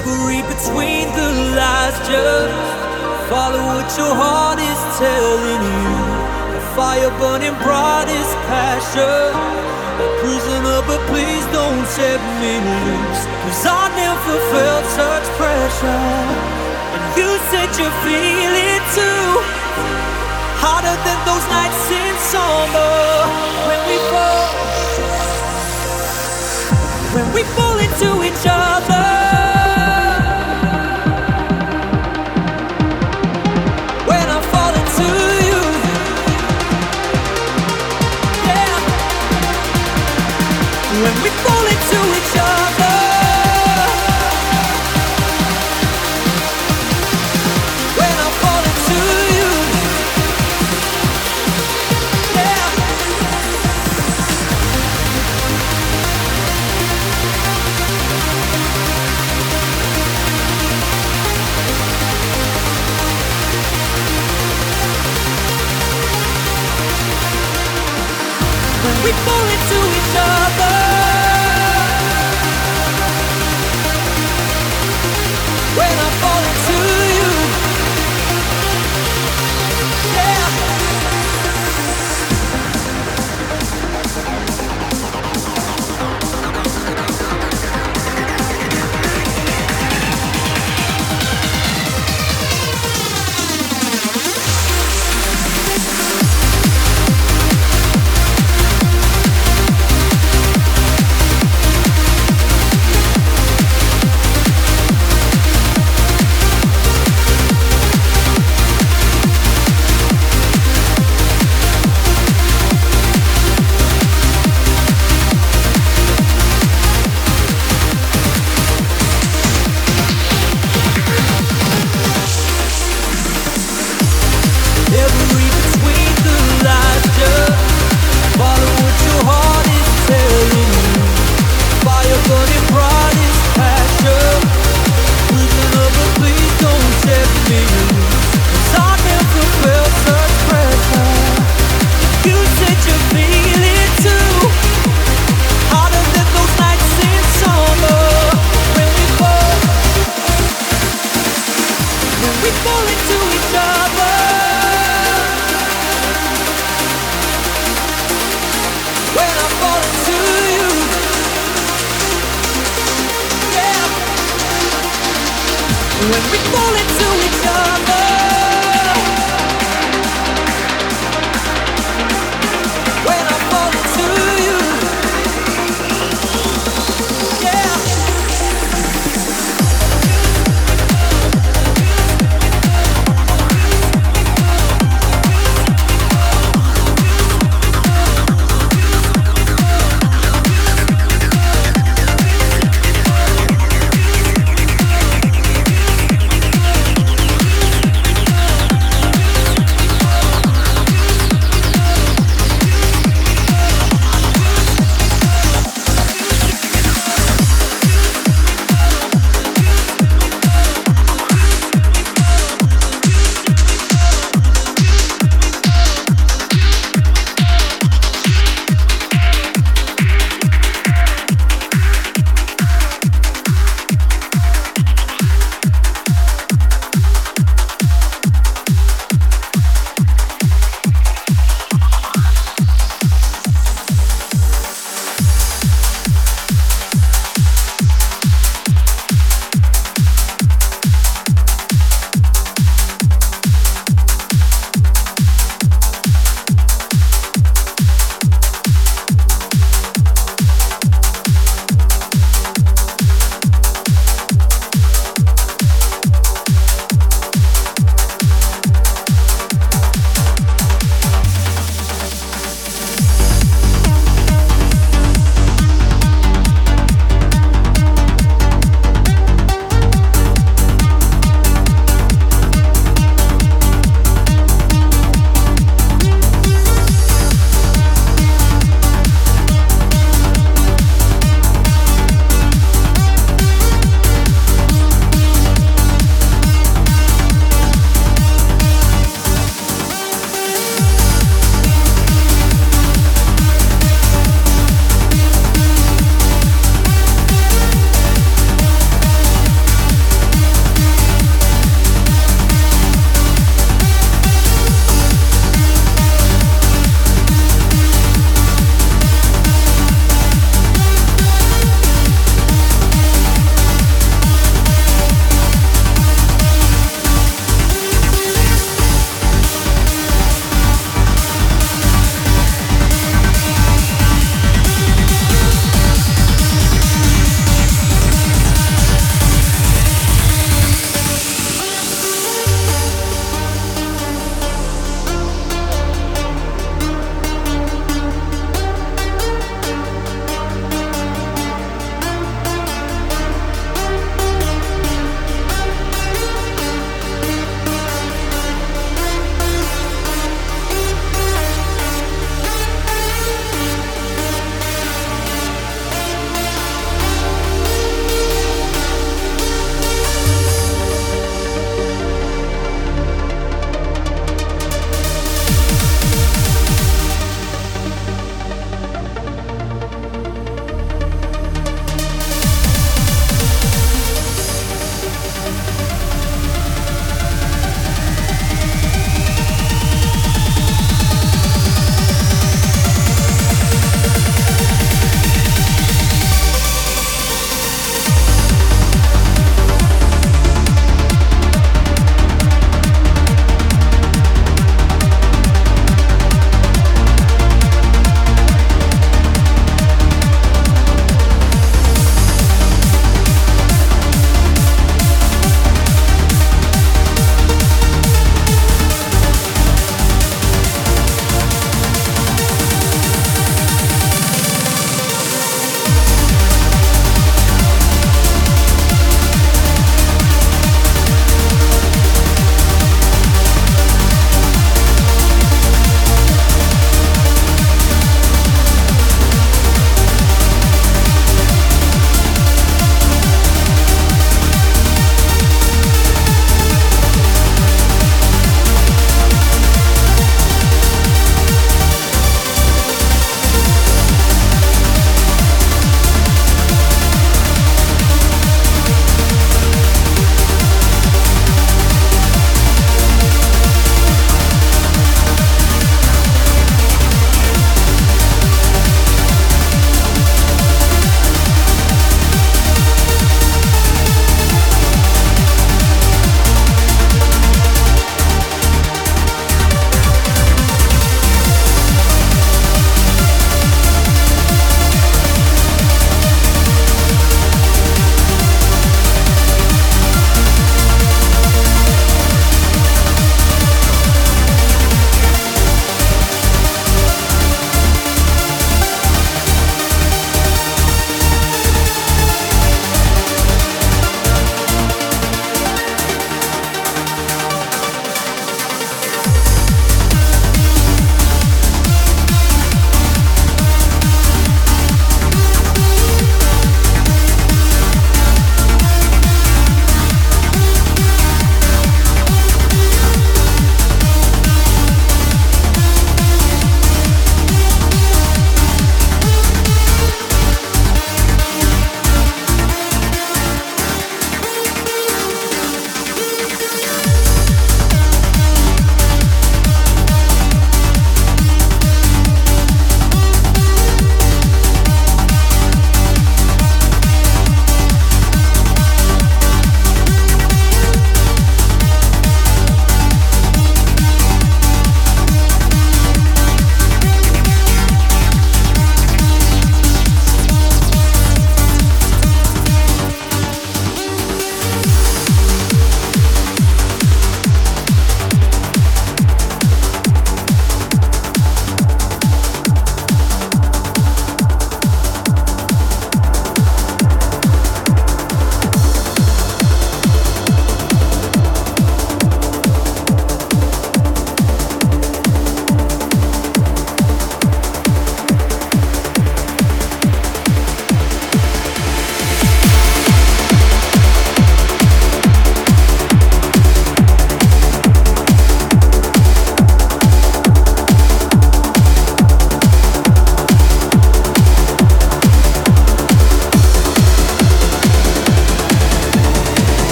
Never read between the lines, just follow what your heart is telling you. A fire burning bright is passion. A prisoner, but please don't set me loose. Cause I never felt such pressure. And you said you feel it too. Hotter than those nights in summer when we fall. When we fall into each other.